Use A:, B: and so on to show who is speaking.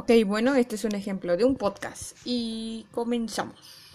A: Ok, bueno, este es un ejemplo de un podcast y comenzamos.